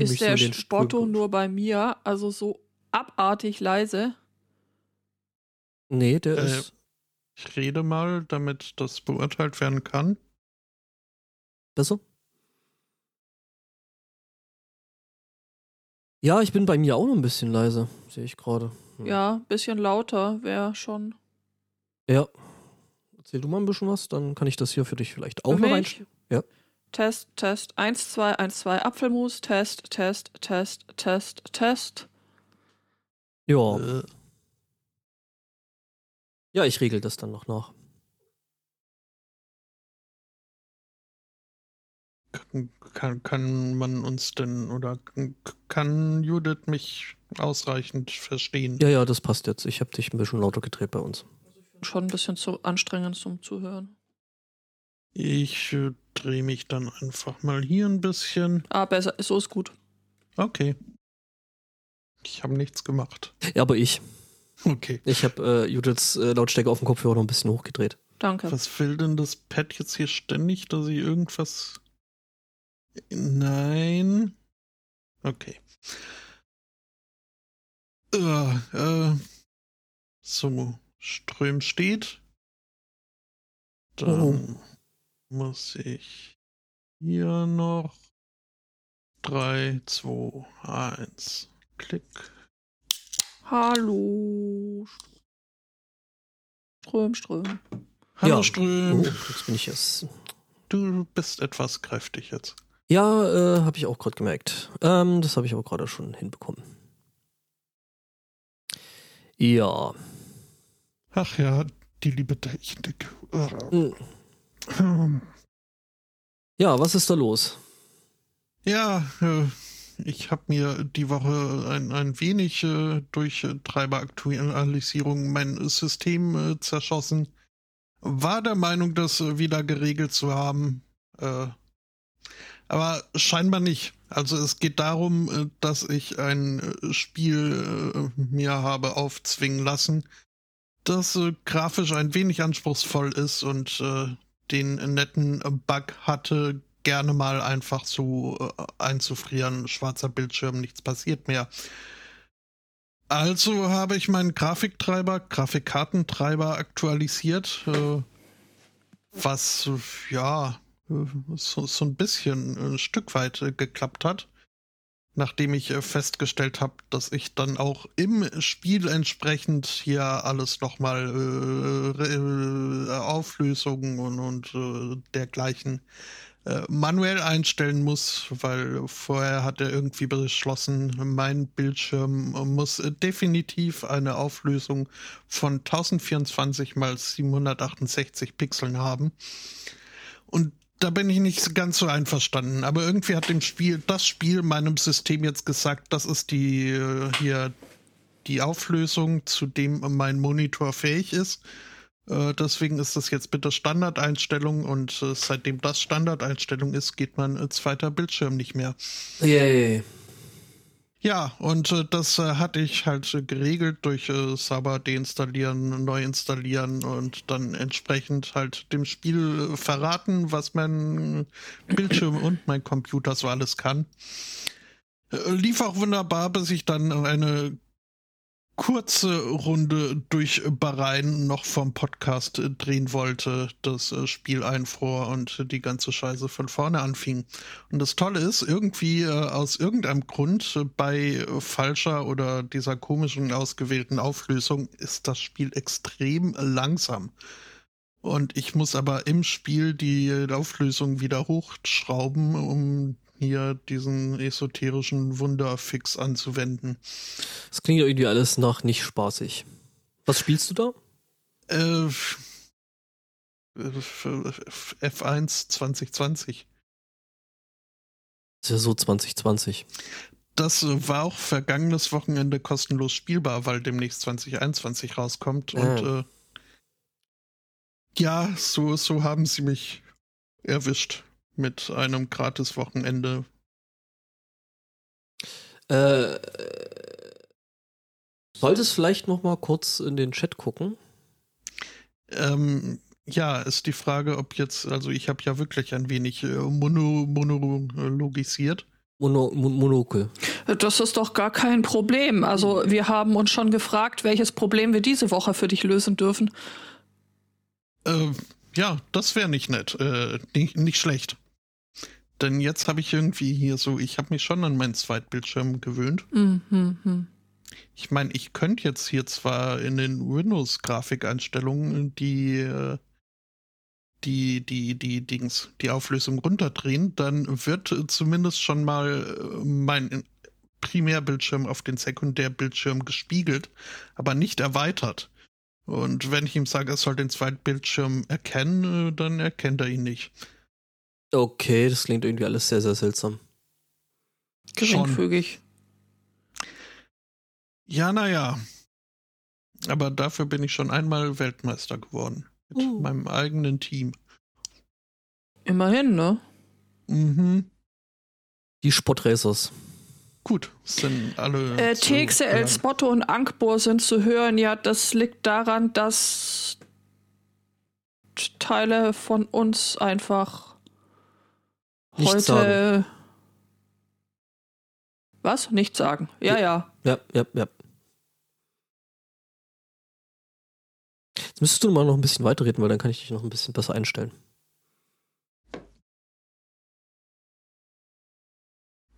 Ist der den Spotto nur bei mir, also so abartig leise? Nee, der Äh, ist. Ich rede mal, damit das beurteilt werden kann. Besser? Ja, ich bin bei mir auch noch ein bisschen leise, sehe ich gerade. Hm. Ja, bisschen lauter wäre schon. Ja. Erzähl du mal ein bisschen was, dann kann ich das hier für dich vielleicht auch Für noch mich? rein. Ja. Test, Test, 1, 2, 1, 2, Apfelmus, Test, Test, Test, Test, Test. Ja. Äh, ja, ich regel das dann noch nach. kann, kann man uns denn oder kann Judith mich ausreichend verstehen? Ja, ja, das passt jetzt. Ich habe dich ein bisschen lauter gedreht bei uns. Schon ein bisschen zu anstrengend zum Zuhören. Ich äh, drehe mich dann einfach mal hier ein bisschen. Ah, besser, so ist gut. Okay. Ich habe nichts gemacht. Ja, aber ich. Okay. Ich habe äh, Judiths äh, Lautstärke auf dem Kopfhörer noch ein bisschen hochgedreht. Danke. Was will denn das Pad jetzt hier ständig, dass ich irgendwas. Nein. Okay. Äh, äh, so, Ström steht. Dann muss ich hier noch 3, 2, 1. Klick. Hallo. Ström, Ström. Hallo Ja. Ström. Oh, jetzt bin ich jetzt. Du bist etwas kräftig jetzt. Ja, äh, habe ich auch gerade gemerkt. Ähm, das habe ich aber gerade schon hinbekommen. Ja. Ach ja, die liebe Technik. Hm. Ja, was ist da los? Ja, äh, ich habe mir die Woche ein, ein wenig äh, durch Treiberaktualisierung mein System äh, zerschossen. War der Meinung, das wieder geregelt zu haben. Aber scheinbar nicht. Also es geht darum, dass ich ein Spiel mir habe aufzwingen lassen, das grafisch ein wenig anspruchsvoll ist und den netten Bug hatte, gerne mal einfach so äh, einzufrieren, schwarzer Bildschirm, nichts passiert mehr. Also habe ich meinen Grafiktreiber, Grafikkartentreiber aktualisiert, äh, was ja äh, so, so ein bisschen ein Stück weit geklappt hat. Nachdem ich äh, festgestellt habe, dass ich dann auch im Spiel entsprechend hier alles nochmal äh, äh, Auflösungen und, und äh, dergleichen äh, manuell einstellen muss, weil vorher hat er irgendwie beschlossen, mein Bildschirm muss definitiv eine Auflösung von 1024 mal 768 Pixeln haben. Und da bin ich nicht ganz so einverstanden. Aber irgendwie hat dem Spiel, das Spiel meinem System jetzt gesagt, das ist die äh, hier die Auflösung, zu dem mein Monitor fähig ist. Äh, deswegen ist das jetzt bitte Standardeinstellung und äh, seitdem das Standardeinstellung ist, geht mein zweiter Bildschirm nicht mehr. Yay. Ja, und äh, das äh, hatte ich halt äh, geregelt durch äh, sauber deinstallieren, neu installieren und dann entsprechend halt dem Spiel äh, verraten, was mein Bildschirm und mein Computer so alles kann. Äh, lief auch wunderbar, bis ich dann eine kurze Runde durch Bahrain noch vom Podcast äh, drehen wollte, das äh, Spiel einfror und die ganze Scheiße von vorne anfing. Und das Tolle ist, irgendwie äh, aus irgendeinem Grund bei falscher oder dieser komischen ausgewählten Auflösung ist das Spiel extrem langsam. Und ich muss aber im Spiel die Auflösung wieder hochschrauben, um hier diesen esoterischen Wunderfix anzuwenden. Das klingt ja irgendwie alles nach nicht spaßig. Was spielst du da? Äh, f- f- f- F1 2020. Das ist ja so 2020. Das war auch vergangenes Wochenende kostenlos spielbar, weil demnächst 2021 rauskommt. Und Ah. äh, ja, so, so haben sie mich erwischt mit einem Gratis-Wochenende. Äh, solltest vielleicht noch mal kurz in den Chat gucken. Ähm, ja, ist die Frage, ob jetzt, also ich habe ja wirklich ein wenig äh, mono, monologisiert. Mono, Mon Monokel. Das ist doch gar kein Problem. Also wir haben uns schon gefragt, welches Problem wir diese Woche für dich lösen dürfen. Äh, ja, das wäre nicht nett. Äh, nicht, nicht schlecht. Denn jetzt habe ich irgendwie hier so, ich habe mich schon an meinen Zweitbildschirm gewöhnt. Mhm. Ich meine, ich könnte jetzt hier zwar in den Windows-Grafikeinstellungen die, äh, die, die, die Dings, die Auflösung runterdrehen, dann wird zumindest schon mal äh, mein Primärbildschirm auf den Sekundärbildschirm gespiegelt, aber nicht erweitert. Und wenn ich ihm sage, er soll den Zweitbildschirm erkennen, äh, dann erkennt er ihn nicht. Okay, das klingt irgendwie alles sehr, sehr seltsam. Geringfügig. Ja, naja. Aber dafür bin ich schon einmal Weltmeister geworden. Mit Uh. meinem eigenen Team. Immerhin, ne? Mhm. Die Spottracers. Gut, sind alle. Äh, TXL. Spotto und Ankbor sind zu hören. Ja, das liegt daran, dass Teile von uns einfach Nichts heute. sagen. Was? Nichts sagen. Ja, ja. Ja, ja, ja. Jetzt müsstest du mal noch ein bisschen weiterreden, weil dann kann ich dich noch ein bisschen besser einstellen.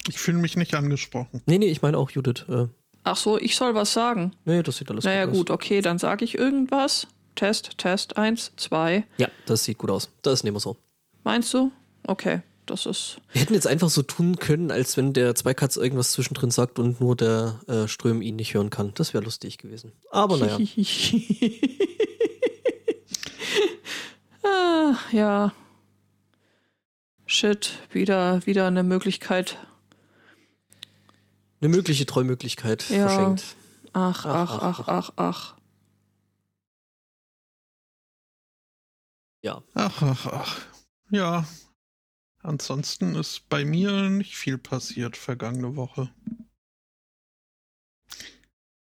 Ich fühle mich nicht angesprochen. Nee, nee, ich meine auch Judith. Äh, Ach so, ich soll was sagen. nee, das sieht alles naja, gut aus. gut, okay, dann sage ich irgendwas. Test, Test, eins, zwei. Ja, das sieht gut aus. Das nehmen wir so. Meinst du? Okay, das ist. Wir hätten jetzt einfach so tun können, als wenn der Zweikatz irgendwas zwischendrin sagt und nur der äh, Ström ihn nicht hören kann. Das wäre lustig gewesen. Aber naja. ah, ja. Shit, wieder, wieder eine Möglichkeit. Eine mögliche Treumöglichkeit Ja. verschenkt. Ach, Ach, ach, ach, ach, ach, ach. Ja. Ach, ach, ach. Ja. Ansonsten ist bei mir nicht viel passiert vergangene Woche.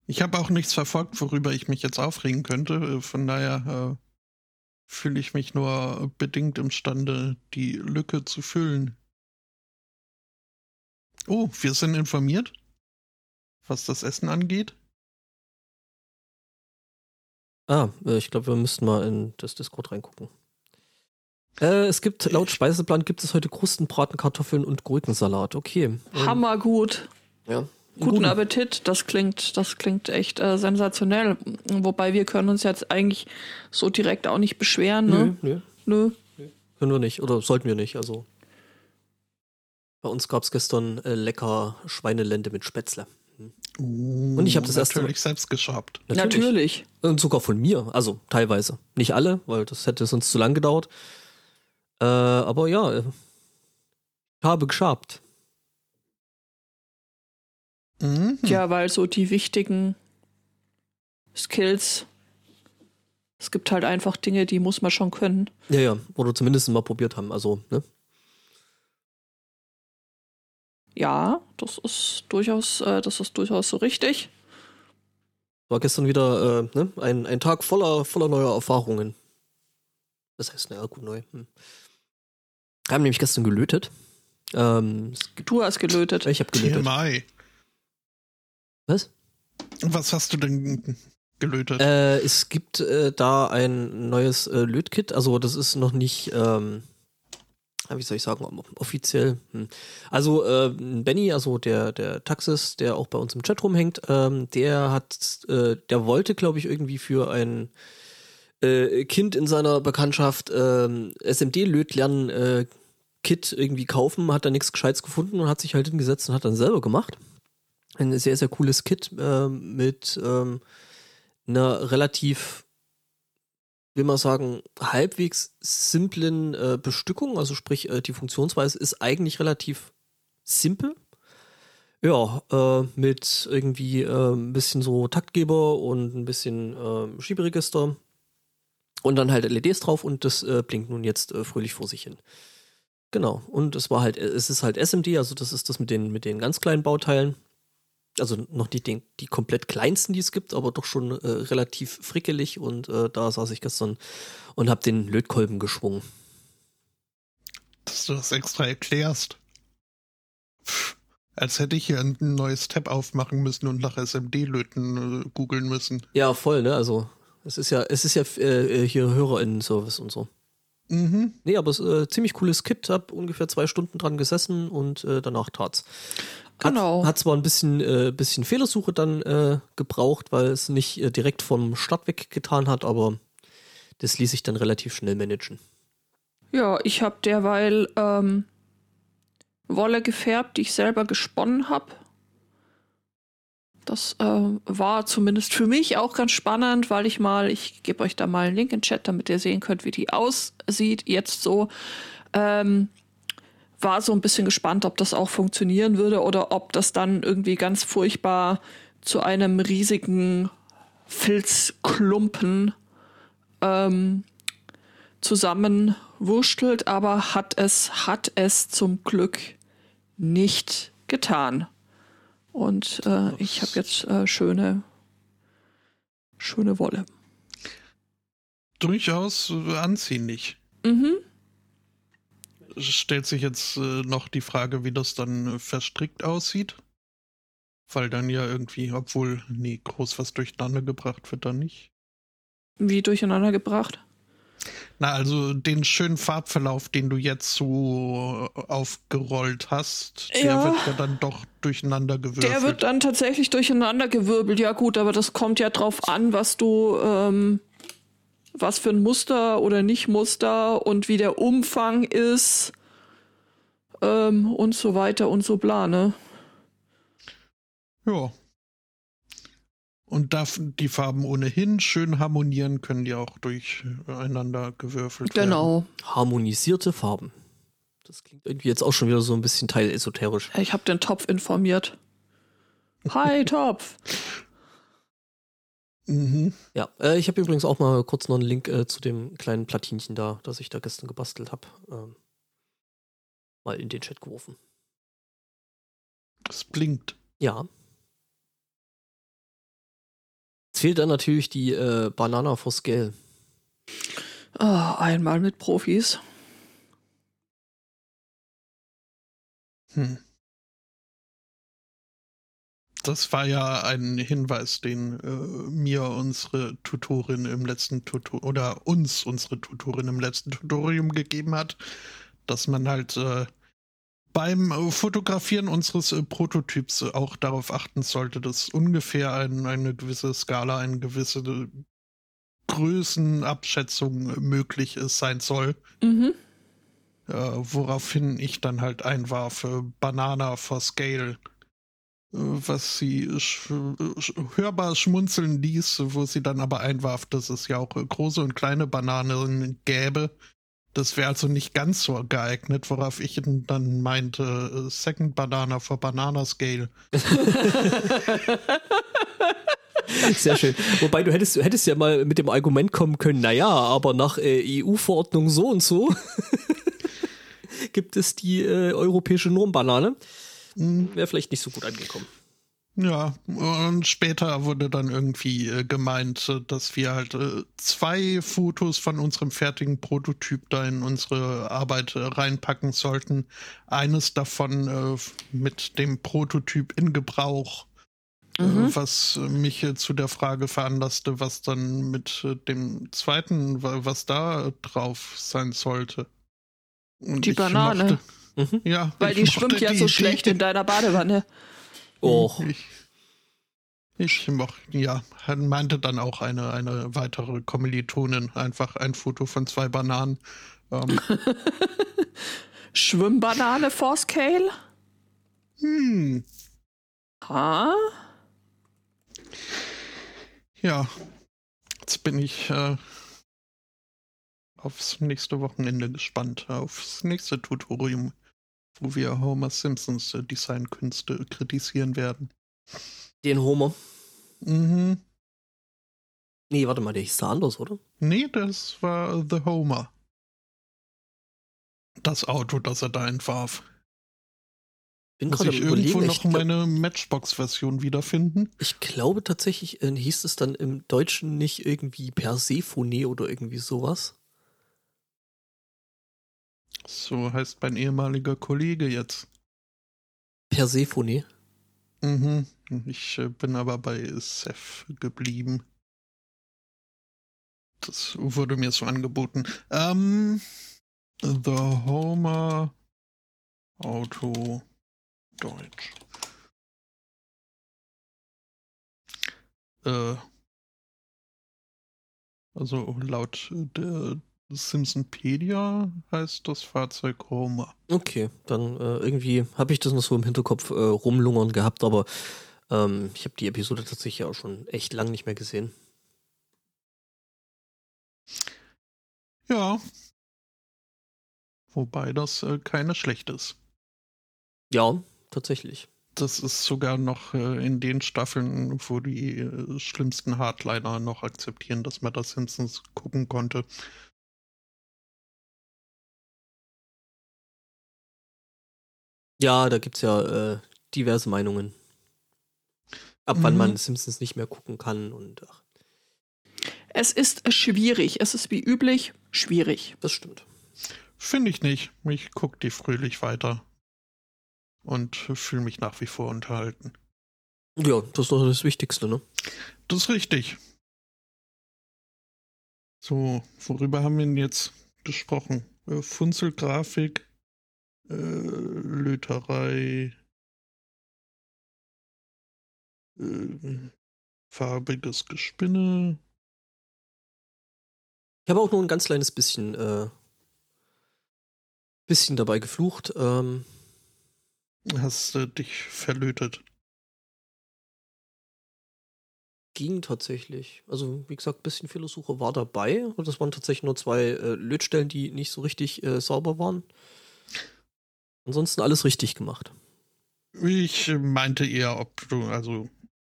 Ich habe auch nichts verfolgt, worüber ich mich jetzt aufregen könnte. Äh, Von daher äh, fühle ich mich nur bedingt imstande, die Lücke zu füllen. Oh, wir sind informiert, was das Essen angeht. Ah, äh, ich glaube, wir müssten mal in das Discord reingucken. Äh, es gibt, laut Speiseplan gibt es heute Krustenbraten, Kartoffeln und Gurkensalat. Okay. Ähm, Hammergut. Ja. Guten Appetit. Das klingt, das klingt echt äh, sensationell. Wobei wir können uns jetzt eigentlich so direkt auch nicht beschweren, Nö, ne? nö, Nö. können wir nicht. Oder sollten wir nicht. Also. Bei uns gab es gestern äh, lecker Schweinelende mit Spätzle. Und ich hab das erste Mal- natürlich selbst geschabt. Natürlich. Und sogar von mir. Also teilweise. Nicht alle, weil das hätte sonst zu lang gedauert. Äh, aber ja, äh, ich habe geschabt. Mhm. Ja, weil so die wichtigen Skills. Es gibt halt einfach Dinge, die muss man schon können. Ja, ja. Oder zumindest mal probiert haben. Also, ne? Ja, das ist durchaus, äh, das ist durchaus so richtig. War gestern wieder äh, ne? ein, ein Tag voller, voller neuer Erfahrungen. Das heißt, naja, gut neu. Hm. Wir haben nämlich gestern gelötet. Ähm, Du hast gelötet. ich habe gelötet. TMI. Was? Was hast du denn gelötet? Äh, es gibt äh, da ein neues äh, Lötkit. Also das ist noch nicht, ähm, wie soll ich sagen, offiziell. Hm. Also äh, Benny, also der der Taxis, der auch bei uns im Chat rumhängt, ähm, der hat, äh, der wollte, glaube ich, irgendwie für ein äh, Kind in seiner Bekanntschaft ähm, SMD-Lötlernen äh, Kit irgendwie kaufen, hat da nichts Gescheites gefunden und hat sich halt hingesetzt und hat dann selber gemacht. Ein sehr, sehr cooles Kit äh, mit ähm, einer relativ, will man sagen, halbwegs simplen äh, Bestückung. Also sprich, äh, die Funktionsweise ist eigentlich relativ simpel. Ja, äh, mit irgendwie äh, ein bisschen so Taktgeber und ein bisschen äh, Schieberegister. Und dann halt LEDs drauf und das äh, blinkt nun jetzt äh, fröhlich vor sich hin. Genau. Und es war halt, es ist halt SMD, also das ist das mit den, mit den ganz kleinen Bauteilen. Also noch nicht den, die komplett kleinsten, die es gibt, aber doch schon äh, relativ frickelig und äh, da saß ich gestern und habe den Lötkolben geschwungen. Dass du das extra erklärst. Pff, Als hätte ich hier ein neues Tab aufmachen müssen und nach SMD-Löten äh, googeln müssen. Ja, voll, ne? Also, es ist ja, es ist ja äh, hier HörerInnen-Service und so. Mhm. Nee, aber es ist äh, ziemlich cooles Kit, hab ungefähr zwei Stunden dran gesessen und äh, danach tat's. Hat, Genau. Hat zwar ein bisschen, äh, bisschen Fehlersuche dann äh, gebraucht, weil es nicht äh, direkt vom Start weg getan hat, aber das ließ sich dann relativ schnell managen. Ja, ich habe derweil ähm, Wolle gefärbt, die ich selber gesponnen habe. Das äh, war zumindest für mich auch ganz spannend, weil ich mal, ich gebe euch da mal einen Link in den Chat, damit ihr sehen könnt, wie die aussieht. Jetzt so. Ähm, war so ein bisschen gespannt, ob das auch funktionieren würde oder ob das dann irgendwie ganz furchtbar zu einem riesigen Filzklumpen ähm, zusammenwurstelt, aber hat es, hat es zum Glück nicht getan. Und äh, ich habe jetzt äh, schöne, schöne Wolle. Durchaus äh, ansehnlich. Mhm. Stellt sich jetzt äh, noch die Frage, wie das dann äh, verstrickt aussieht. Weil dann ja irgendwie, obwohl, nee, groß was durcheinander gebracht wird dann nicht. Wie durcheinander gebracht. Na, also den schönen Farbverlauf, den du jetzt so aufgerollt hast, der Ja. wird ja dann doch durcheinander gewürfelt. Der wird dann tatsächlich durcheinander gewirbelt. Ja gut, aber das kommt ja drauf an, was du, ähm, was für ein Muster oder nicht Muster und wie der Umfang ist ähm, und so weiter und so bla, ne? Ja. Und da die Farben ohnehin schön harmonieren, können die auch durcheinander gewürfelt werden. Genau. Harmonisierte Farben. Das klingt irgendwie jetzt auch schon wieder so ein bisschen teilesoterisch. Ich habe den Topf informiert. Hi, Topf. Mhm. Ja, äh, ich habe übrigens auch mal kurz noch einen Link äh, zu dem kleinen Platinchen da, das ich da gestern gebastelt habe, ähm, mal in den Chat geworfen. Es blinkt. Ja. Fehlt dann natürlich die äh, Banana for Scale. Ah, einmal mit Profis. Hm. Das war ja ein Hinweis, den äh, mir unsere Tutorin im letzten Tutor oder uns unsere Tutorin im letzten Tutorium gegeben hat, dass man halt äh, beim äh, Fotografieren unseres äh, Prototyps äh, auch darauf achten sollte, dass ungefähr ein, eine gewisse Skala, eine gewisse Größenabschätzung möglich ist, sein soll. Mhm. Äh, woraufhin ich dann halt einwarf, Banana for Scale, was sie sch hörbar schmunzeln ließ, wo sie dann aber einwarf, dass es ja auch große und kleine Bananen gäbe. Das wäre also nicht ganz so geeignet, worauf ich dann meinte, äh, Second Banana for Banana Scale. Sehr schön. Wobei du hättest, du hättest ja mal mit dem Argument kommen können, naja, aber nach äh, EU-Verordnung so und so gibt es die äh, europäische Normbanane. Wäre vielleicht nicht so gut angekommen. Ja, und später wurde dann irgendwie äh, gemeint, äh, dass wir halt äh, zwei Fotos von unserem fertigen Prototyp da in unsere Arbeit äh, reinpacken sollten. Eines davon mit dem Prototyp in Gebrauch, äh, was mich zu der Frage veranlasste, was dann mit dem zweiten, wa- was da drauf sein sollte. Und Die Banane. mochte- Mhm. ja, Weil die schwimmt ja so Idee- schlecht in deiner Badewanne. Och, ich, ich moch, ja, meinte dann auch eine, eine weitere Kommilitonin, einfach ein Foto von zwei Bananen. Ähm, Schwimmbanane for Scale? hm, Ha? ja, jetzt bin ich äh, aufs nächste Wochenende gespannt, aufs nächste Tutorium, wo wir Homer Simpsons äh, Designkünste kritisieren werden. den Homer. Mhm. Nee, warte mal, der hieß da anders, oder? Nee, das war The Homer. Das Auto, das er da entwarf. Bin Muss ich irgendwo noch ich, glaub, meine Matchbox-Version wiederfinden? ich glaube tatsächlich, äh, hieß es dann im Deutschen nicht irgendwie Persephone oder irgendwie sowas. So heißt mein ehemaliger Kollege jetzt. Herr Sephone. Mhm. Ich äh, bin aber bei Seth geblieben. Das wurde mir so angeboten. Ähm, The Homer Auto Deutsch. Äh, also laut der Simpsonpedia heißt das Fahrzeug Homer. Okay, dann äh, irgendwie habe ich das noch so im Hinterkopf äh, rumlungern gehabt, aber ähm, ich habe die Episode tatsächlich auch schon echt lang nicht mehr gesehen. Ja. Wobei das äh, keine schlecht ist. Ja, tatsächlich. Das ist sogar noch äh, in den Staffeln, wo die äh, schlimmsten Hardliner noch akzeptieren, dass man das Simpsons gucken konnte. Ja, da gibt es ja äh, diverse Meinungen. Ab wann Mhm. man Simpsons nicht mehr gucken kann und ach, Es ist schwierig. Es ist wie üblich schwierig. das stimmt. Finde ich nicht. Ich gucke die fröhlich weiter. Und fühle mich nach wie vor unterhalten. Ja, das ist doch das Wichtigste, ne? Das ist richtig. So, worüber haben wir denn jetzt gesprochen? Äh, Funzelgrafik, äh, Löterei, äh, farbiges Gespinne. Ich habe auch nur ein ganz kleines bisschen, äh, bisschen dabei geflucht. Ähm, Hast du dich verlötet? ging tatsächlich. Also, wie gesagt, ein bisschen Fehlersuche war dabei. Und das waren tatsächlich nur zwei äh, Lötstellen, die nicht so richtig äh, sauber waren. Ansonsten alles richtig gemacht. Ich meinte eher, ob du, also,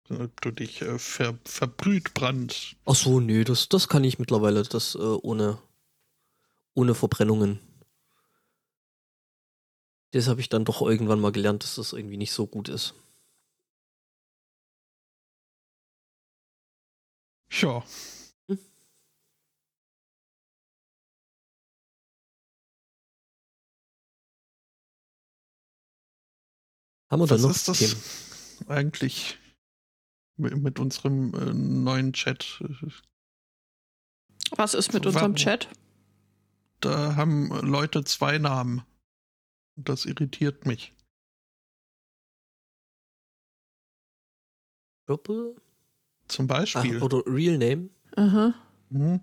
ob du dich äh, ver, verbrüht brand. Ach so, nö, das, das kann ich mittlerweile, das äh, ohne, ohne Verbrennungen. Das habe ich dann doch irgendwann mal gelernt, dass das irgendwie nicht so gut ist. Ja. Haben wir Was noch ist das Themen? eigentlich mit, unserem äh, neuen Chat? Was ist mit unserem Chat? Da haben Leute zwei Namen. Das irritiert mich. Purple? Zum Beispiel. oder Real Name? Aha. Hm?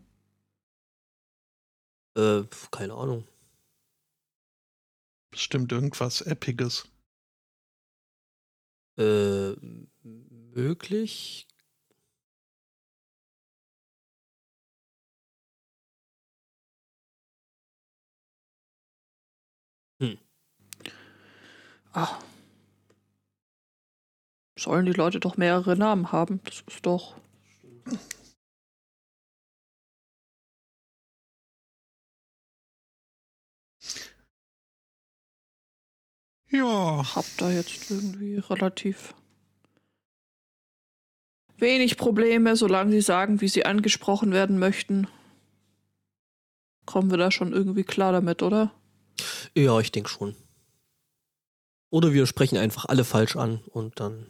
Äh, keine Ahnung. Bestimmt irgendwas Epiges. Äh, möglich? Ah. Sollen die Leute doch mehrere Namen haben? Das ist doch. Ja. Hab da jetzt irgendwie relativ wenig Probleme, solange sie sagen, wie sie angesprochen werden möchten. Kommen wir da schon irgendwie klar damit, oder? Ja, ich denke schon. Oder wir sprechen einfach alle falsch an und dann.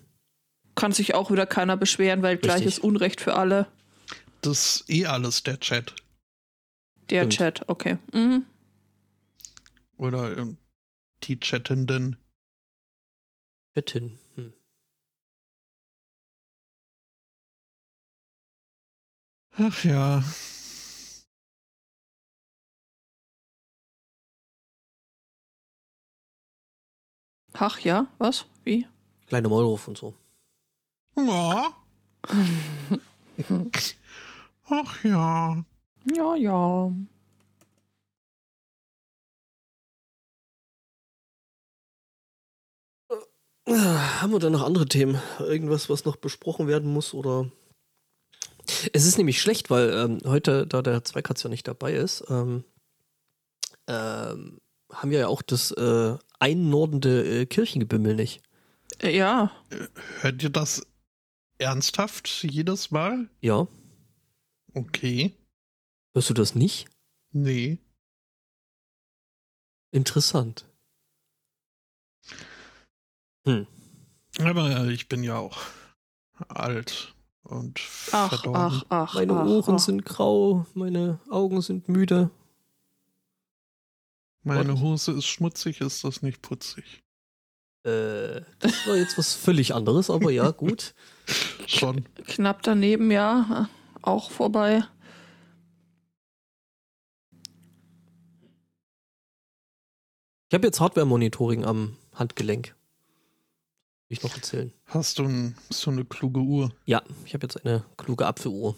Kann sich auch wieder keiner beschweren, weil Richtig. gleiches Unrecht für alle. Das ist eh alles der Chat. Der Stimmt. Chat, okay. Mhm. Oder ähm, die Chattenden. Bettin. Hm. Ach ja. Ach ja, was? Wie? Kleine Maulwurf und so. Ja. Ach ja. Ja, ja. Haben wir da noch andere Themen? Irgendwas, was noch besprochen werden muss oder? Es ist nämlich schlecht, weil ähm, heute, da der Zweikatz ja nicht dabei ist, ähm, ähm, haben wir ja auch das äh, einnordende äh, Kirchengebimmel nicht. Äh, Ja, Hört ihr das ernsthaft jedes Mal? Ja, Okay. hörst du das nicht? Nee. Interessant. Hm. Aber ich bin ja auch alt und ach, verdorben. Ach, ach, meine ach, Ohren ach. sind grau, meine Augen sind müde. Meine und? Hose ist schmutzig, ist das nicht putzig? Äh, das war jetzt was völlig anderes, aber ja, gut. Schon. Knapp daneben, ja. Auch vorbei. Ich habe jetzt Hardware-Monitoring am Handgelenk. Ich noch erzählen. Hast du ein, so eine kluge Uhr? Ja, ich habe jetzt eine kluge Apfeluhr.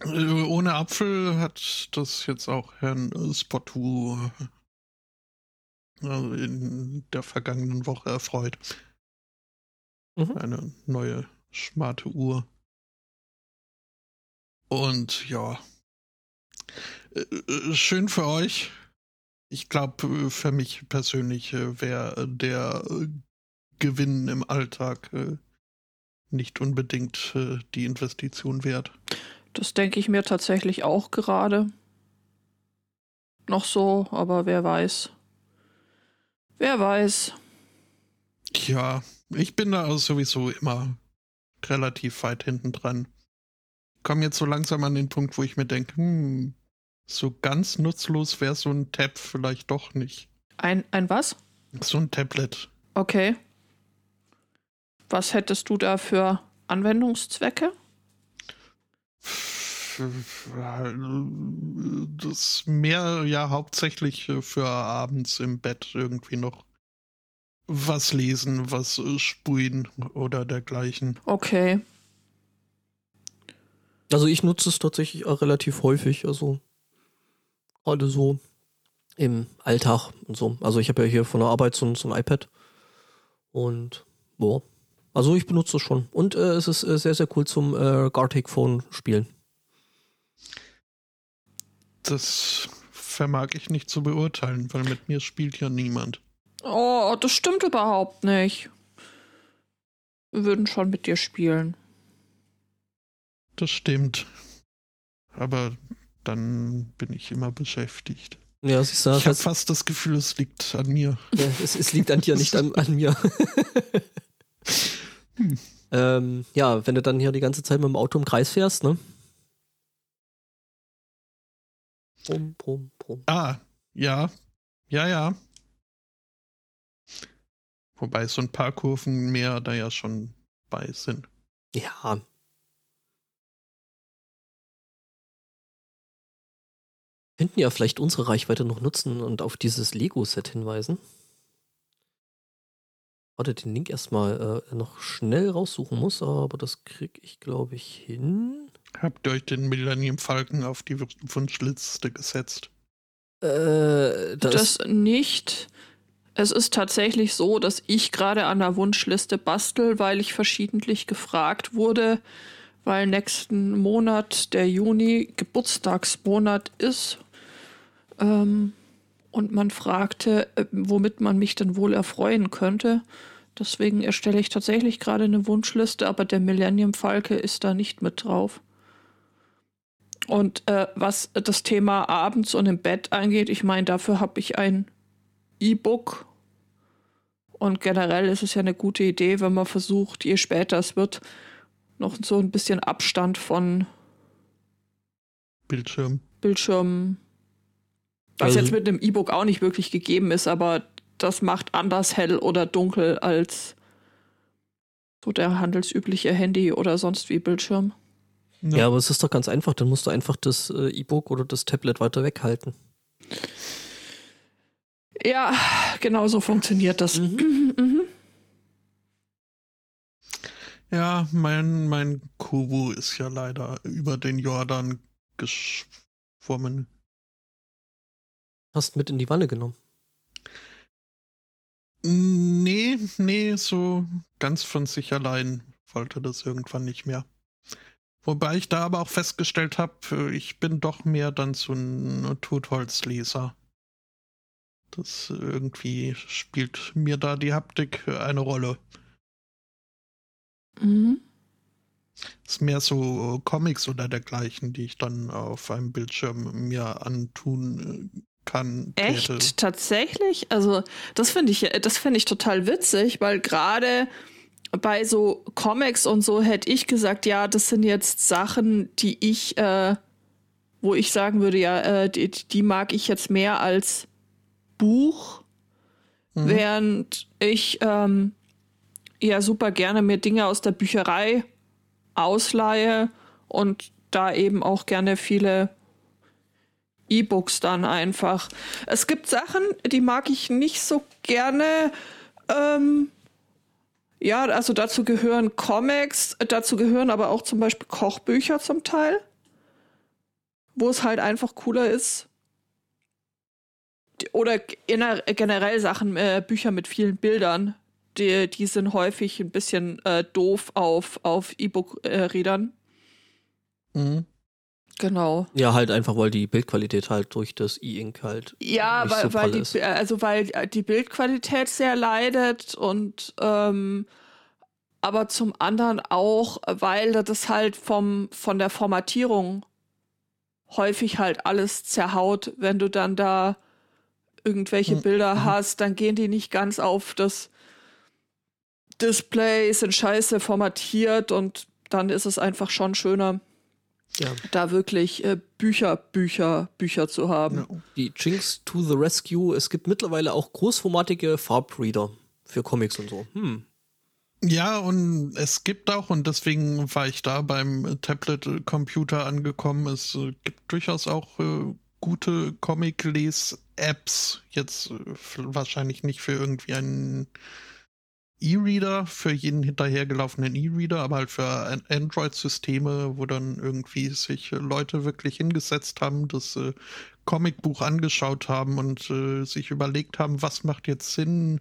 Äh, ohne Apfel hat das jetzt auch Herrn Spottu also in der vergangenen Woche erfreut. Mhm. Eine neue smarte Uhr. Und ja, äh, äh, schön für euch. Ich glaube, für mich persönlich wäre der Gewinn im Alltag nicht unbedingt die Investition wert. Das denke ich mir tatsächlich auch gerade. Noch so, aber wer weiß. Wer weiß. Ja, ich bin da sowieso immer relativ weit hinten dran. Komme jetzt so langsam an den Punkt, wo ich mir denke, hm, so ganz nutzlos wäre so ein Tab vielleicht doch nicht. Ein, ein was? So ein Tablet. Okay. Was hättest du da für Anwendungszwecke? das mehr ja hauptsächlich für abends im Bett irgendwie noch was lesen, was spulen oder dergleichen. Okay. Also ich nutze es tatsächlich auch relativ häufig, also gerade so im Alltag und so. Also ich habe ja hier von der Arbeit so, so ein iPad und boah. Also ich benutze es schon. Und äh, es ist äh, sehr, sehr cool zum äh, Gartic Phone spielen. Das vermag ich nicht zu beurteilen, weil mit mir spielt ja niemand. Oh, das stimmt überhaupt nicht. Wir würden schon mit dir spielen. Das stimmt. Aber dann bin ich immer beschäftigt. Ja, ich sag, ich habe fast das Gefühl, es liegt an mir. Ja, es, es liegt an dir, nicht an, an mir. hm. ähm, ja, wenn du dann hier die ganze Zeit mit dem Auto im Kreis fährst, ne? Brumm, brumm, brumm. Ah, ja. Ja, ja. Wobei so ein paar Kurven mehr da ja schon bei sind. Ja. Könnten ja vielleicht unsere Reichweite noch nutzen und auf dieses Lego-Set hinweisen. Warte, den Link erstmal äh, noch schnell raussuchen muss, aber das kriege ich, glaube ich, hin. Habt ihr euch den Millennium Falken auf die Wunschliste gesetzt? Äh, das, das nicht. Es ist tatsächlich so, dass ich gerade an der Wunschliste bastel, weil ich verschiedentlich gefragt wurde, weil nächsten Monat, der Juni, Geburtstagsmonat ist. Ähm, und man fragte, äh, womit man mich denn wohl erfreuen könnte. Deswegen erstelle ich tatsächlich gerade eine Wunschliste, aber der Millennium Falke ist da nicht mit drauf. Und äh, was das Thema abends und im Bett angeht, ich meine, dafür habe ich ein E-Book. Und generell ist es ja eine gute Idee, wenn man versucht, je später es wird, noch so ein bisschen Abstand von Bildschirm. Bildschirm. Was also, jetzt mit einem E-Book auch nicht wirklich gegeben ist, aber das macht anders hell oder dunkel als so der handelsübliche Handy oder sonst wie Bildschirm. Ja. ja, aber es ist doch ganz einfach. Dann musst du einfach das äh, E-Book oder das Tablet weiter weghalten. Ja, genau so funktioniert das. Mhm. Mhm. Ja, mein, mein Kubu ist ja leider über den Jordan geschwommen. Hast mit in die Wanne genommen? Nee, nee, so ganz von sich allein wollte das irgendwann nicht mehr. Wobei ich da aber auch festgestellt habe, ich bin doch mehr dann so ein Totholzleser. Das irgendwie spielt mir da die Haptik eine Rolle. Mhm. Ist mehr so Comics oder dergleichen, die ich dann auf einem Bildschirm mir antun äh, kann. Echt? Täte. Tatsächlich? Also, das finde ich, das finde ich total witzig, weil gerade bei so Comics und so hätte ich gesagt, ja, das sind jetzt Sachen, die ich, äh, wo ich sagen würde, ja, äh, die, die mag ich jetzt mehr als Buch, mhm. während ich ähm, ja super gerne mir Dinge aus der Bücherei ausleihe und da eben auch gerne viele E-Books dann einfach. Es gibt Sachen, die mag ich nicht so gerne. Ähm, ja, also dazu gehören Comics, dazu gehören aber auch zum Beispiel Kochbücher zum Teil, wo es halt einfach cooler ist. Oder generell Sachen, äh, Bücher mit vielen Bildern, die, die sind häufig ein bisschen äh, doof auf, auf E-Book-Readern. Äh, mhm. Genau. Ja, halt einfach, weil die Bildqualität halt durch das E-Ink halt. Ja, weil, so weil die, ist. also weil die Bildqualität sehr leidet und ähm, aber zum anderen auch, weil das halt vom, von der Formatierung häufig halt alles zerhaut, wenn du dann da irgendwelche mhm. Bilder mhm. hast, dann gehen die nicht ganz auf das Display, sind scheiße formatiert und dann ist es einfach schon schöner ja. da wirklich äh, Bücher, Bücher, Bücher zu haben. Ja. Die Jinx to the Rescue. Es gibt mittlerweile auch großformatige Farbreader für Comics und so. Hm. Ja, und es gibt auch, und deswegen war ich da beim Tablet-Computer angekommen, es äh, gibt durchaus auch äh, gute Comic-Les-Apps. Jetzt äh, wahrscheinlich nicht für irgendwie einen E-Reader für jeden hinterhergelaufenen E-Reader, aber halt für Android-Systeme, wo dann irgendwie sich Leute wirklich hingesetzt haben, das äh, Comicbuch angeschaut haben und äh, sich überlegt haben, was macht jetzt Sinn,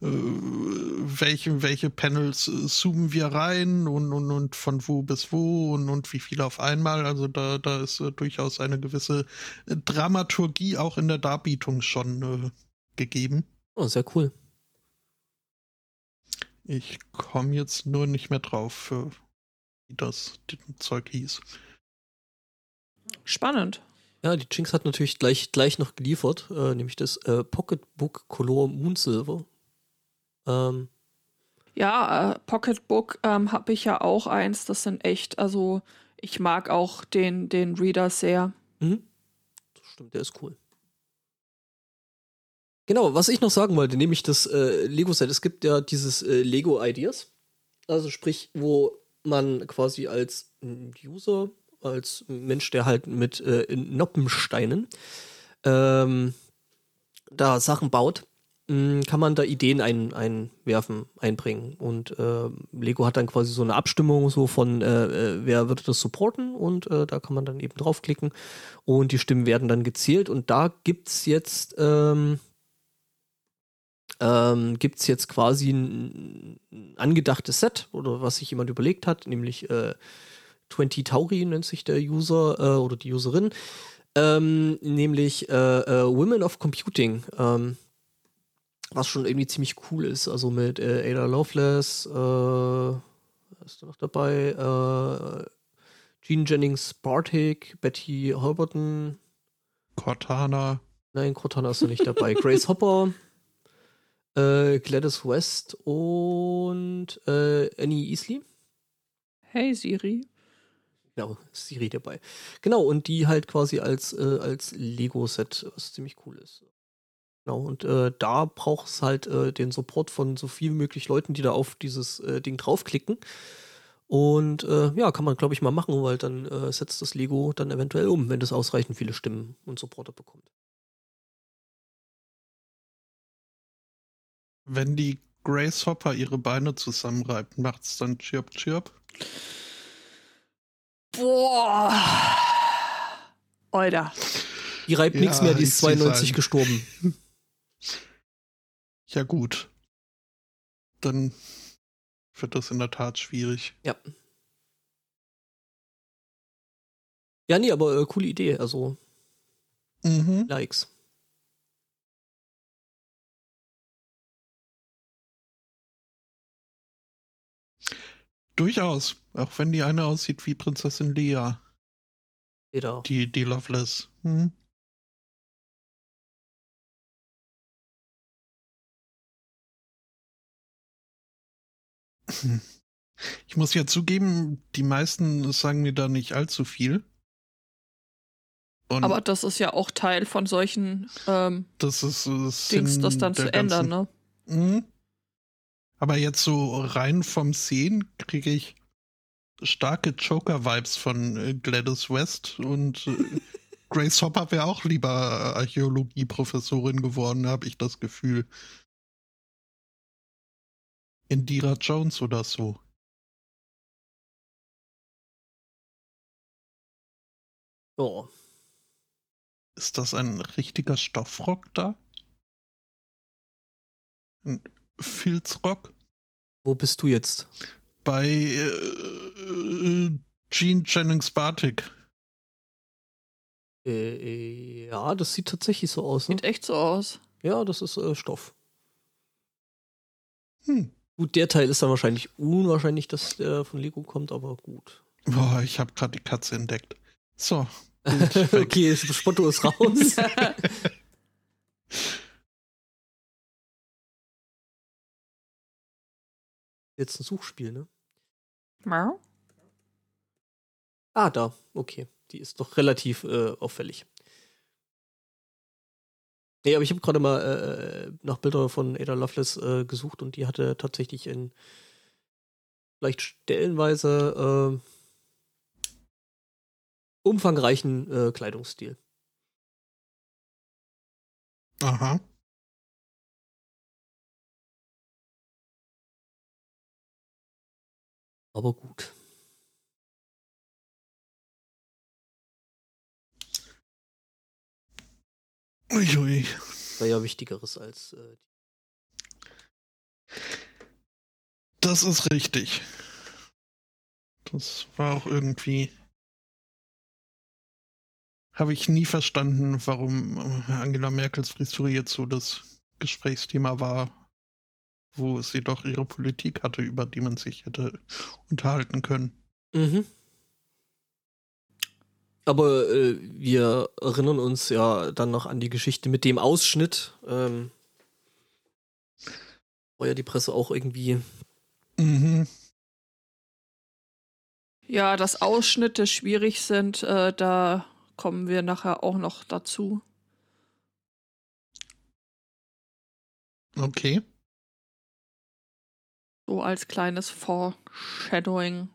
äh, welche, welche Panels äh, zoomen wir rein und, und, und von wo bis wo und, und wie viel auf einmal. Also da, da ist äh, durchaus eine gewisse Dramaturgie auch in der Darbietung schon gegeben. Oh, sehr cool. Ich komme jetzt nur nicht mehr drauf, wie das Zeug hieß. Spannend. Ja, die Jinx hat natürlich gleich, gleich noch geliefert, äh, nämlich das äh, Pocketbook Color Moon Silver. Ähm. Ja, äh, Pocketbook ähm, habe ich ja auch eins. Das sind echt, also ich mag auch den, den Reader sehr. Mhm. Das stimmt, der ist cool. Genau, was ich noch sagen wollte, nämlich das äh, Lego-Set. Es gibt ja dieses äh, Lego Ideas. Also sprich, wo man quasi als User, als Mensch, der halt mit äh, Noppensteinen ähm, da Sachen baut, mh, kann man da Ideen ein, einwerfen, einbringen. Und äh, Lego hat dann quasi so eine Abstimmung so von, äh, äh, wer würde das supporten und äh, da kann man dann eben draufklicken und die Stimmen werden dann gezählt und da gibt's jetzt ähm, ähm, gibt es jetzt quasi ein, ein, angedachtes Set oder was sich jemand überlegt hat, nämlich äh, 20 Tauri nennt sich der User äh, oder die Userin, ähm, nämlich äh, äh, Women of Computing, ähm, was schon irgendwie ziemlich cool ist, also mit äh, Ada Loveless, äh, ist da noch dabei, Jean Jennings Bartik, Betty Holberton, Cortana. Nein, Cortana ist da nicht dabei. Grace Hopper, äh, Gladys West und äh, Annie Easley. Hey Siri. Genau, Siri dabei. Genau, und die halt quasi als, äh, als Lego-Set, was ziemlich cool ist. Genau, und äh, da braucht es halt äh, den Support von so viel wie möglich Leuten, die da auf dieses äh, Ding draufklicken. Und äh, ja, kann man, glaube ich, mal machen, weil dann äh, setzt das Lego dann eventuell um, wenn das ausreichend viele Stimmen und Supporter bekommt. Wenn die Grace Hopper ihre Beine zusammenreibt, macht's dann Chirp Chirp? Boah. Alter. Die reibt ja, nichts mehr, die ist 92 gestorben. Ja, gut. Dann wird das in der Tat schwierig. Ja. Ja, nee, aber äh, coole Idee. Also. Mhm. Likes. Durchaus, auch wenn die eine aussieht wie Prinzessin Leia. Geht auch. Die, die Loveless. Hm? Ich muss ja zugeben, die meisten sagen mir da nicht allzu viel. Und aber das ist ja auch Teil von solchen ähm, das ist, das Dings, das dann zu ändern, ne? Mhm. Aber jetzt so rein vom Sehen kriege ich starke Joker-Vibes von äh, Gladys West und äh, Grace Hopper wäre auch lieber Archäologie-Professorin geworden, habe ich das Gefühl. Indira Jones oder so. Oh. Ist das ein richtiger Stoffrock da? Ein Filzrock? Wo bist du jetzt? Bei äh, äh Gene Jennings Bartik. Äh, ja, das sieht tatsächlich so aus. Ne? Sieht echt so aus. Ja, das ist äh, Stoff. Hm. Gut, der Teil ist dann wahrscheinlich unwahrscheinlich, dass der von Lego kommt, aber gut. Boah, ich habe gerade die Katze entdeckt. So. okay, das Spotto ist raus. Jetzt ein Suchspiel, ne? Ja. Ah, da. Okay. Die ist doch relativ äh, auffällig. Nee, aber ich habe gerade mal äh, nach Bildern von Ada Lovelace äh, gesucht und die hatte tatsächlich in vielleicht stellenweise äh, umfangreichen äh, Kleidungsstil. Aha. Aber gut. Uiui. War ja Wichtigeres als. Äh, das ist richtig. Das war auch irgendwie. Habe ich nie verstanden, warum Angela Merkels Frisur jetzt so das Gesprächsthema war, wo sie doch ihre Politik hatte, über die man sich hätte unterhalten können. Mhm. Aber äh, wir erinnern uns ja dann noch an die Geschichte mit dem Ausschnitt. Ähm, war ja die Presse auch irgendwie. Mhm. Ja, dass Ausschnitte schwierig sind, äh, da kommen wir nachher auch noch dazu. Okay. So als kleines Foreshadowing.